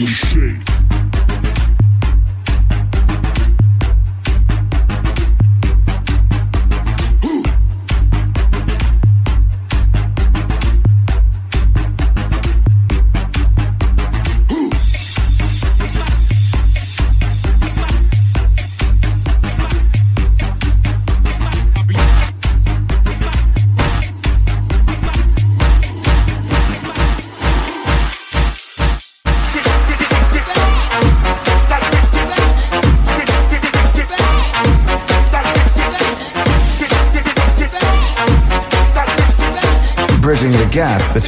Know shake.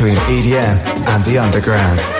Between EDM and the underground.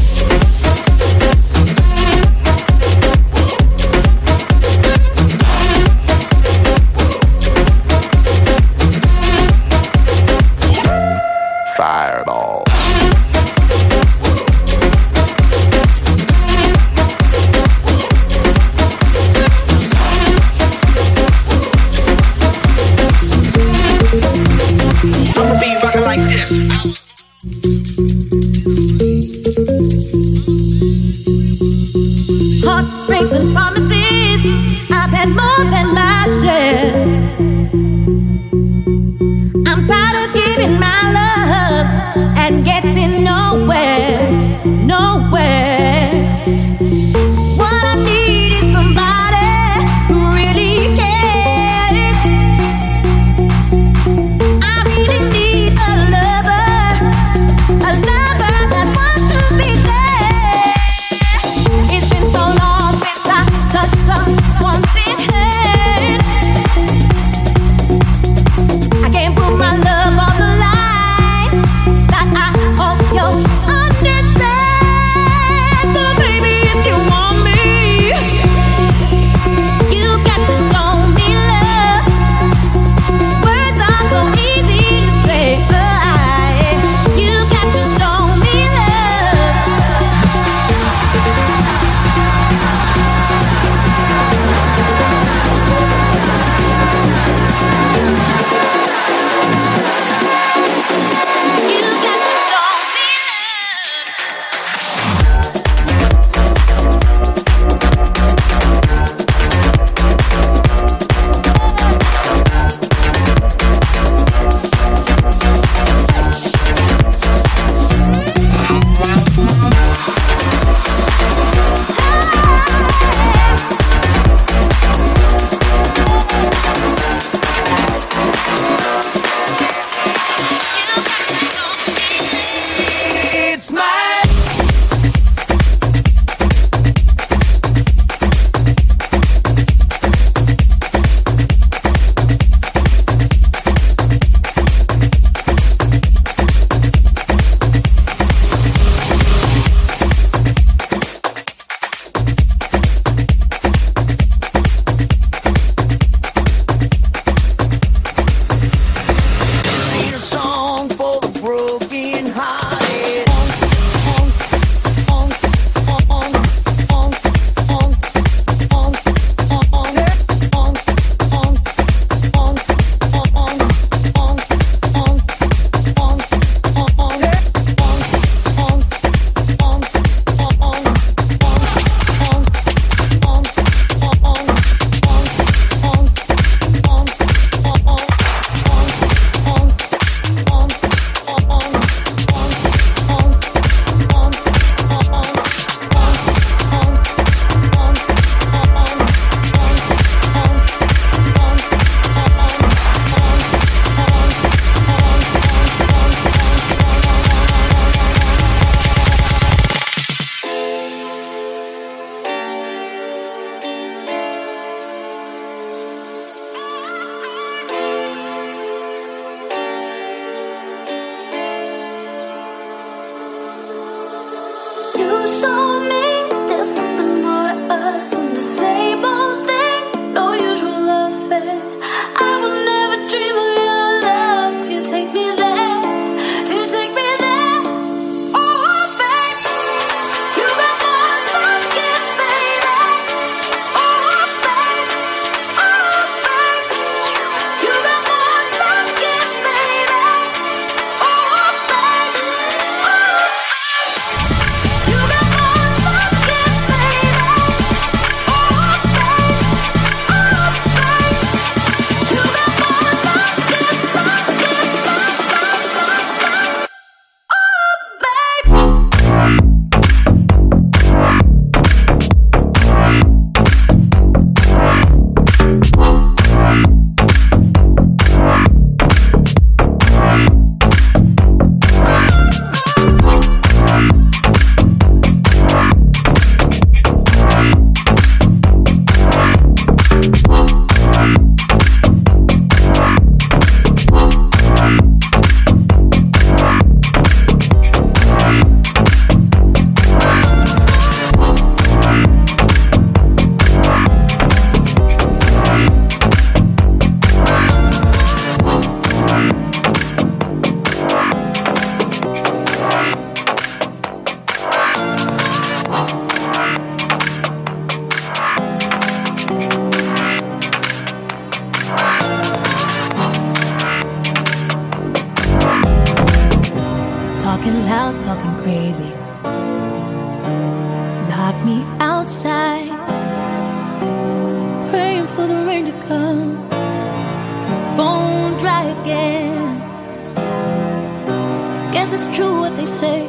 Guess it's true what they say.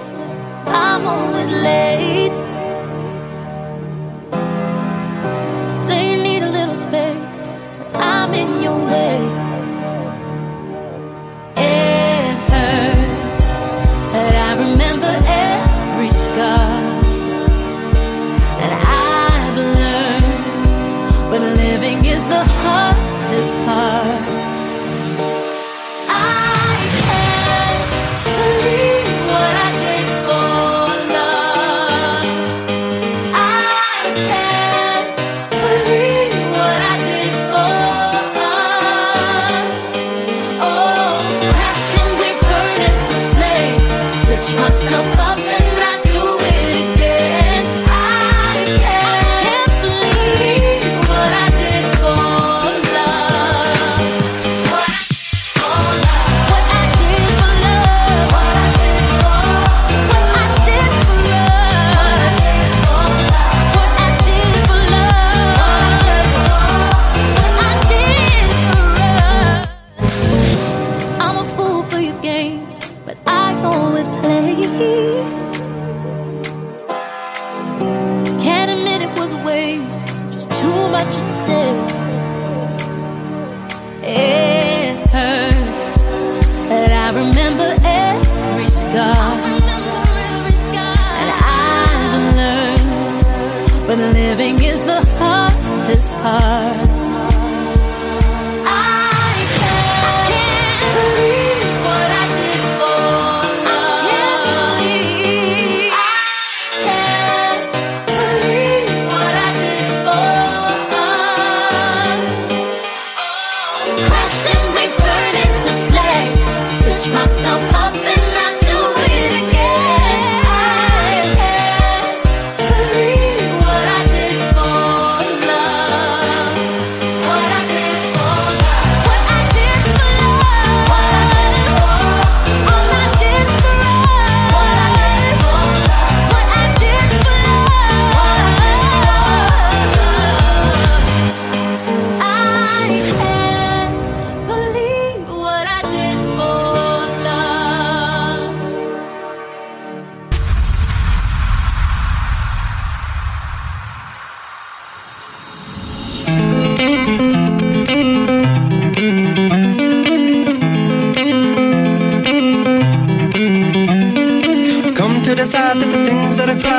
I'm always late.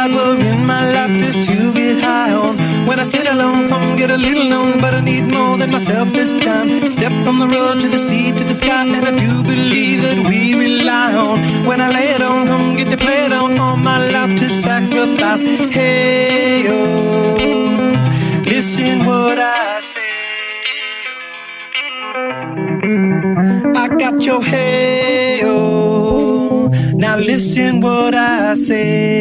driver in my life just to get high on. When I sit alone, come get a little known, but I need more than myself this time. Step from the road to the sea to the sky, and I do believe that we rely on. When I lay it on, come get to play it on, all my life to sacrifice. Hey, oh, listen what I say. I got your hey, oh, now listen what I say.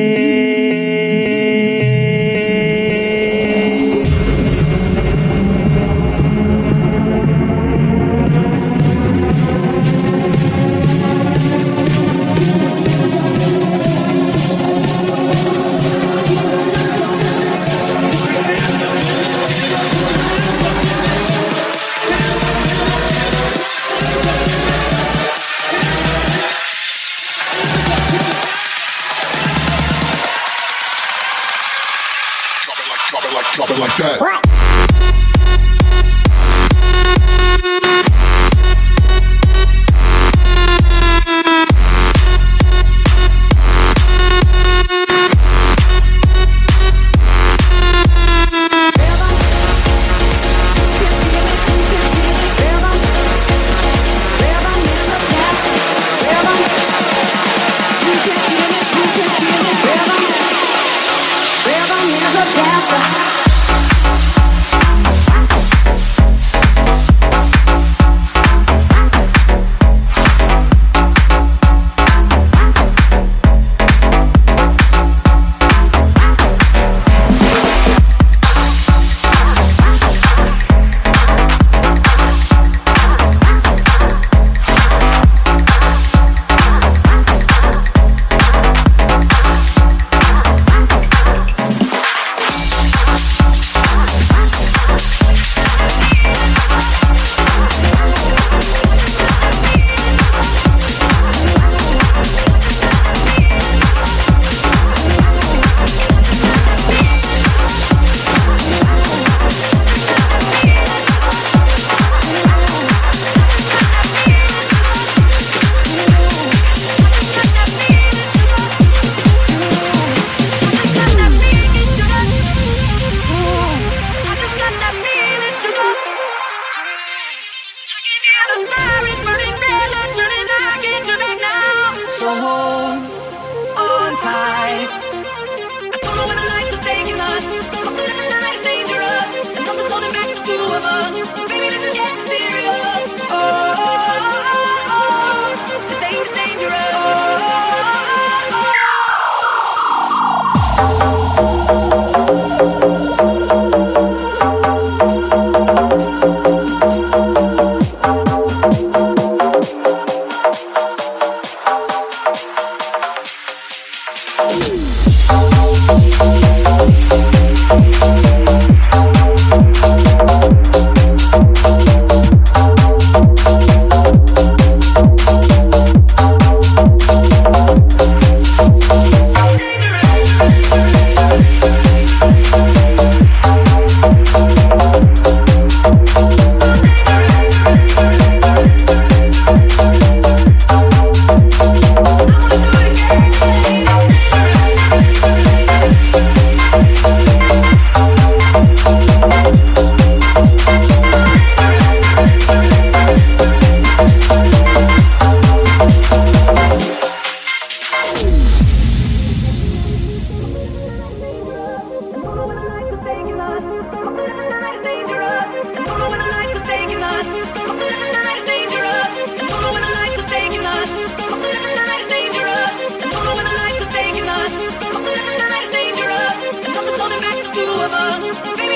Fall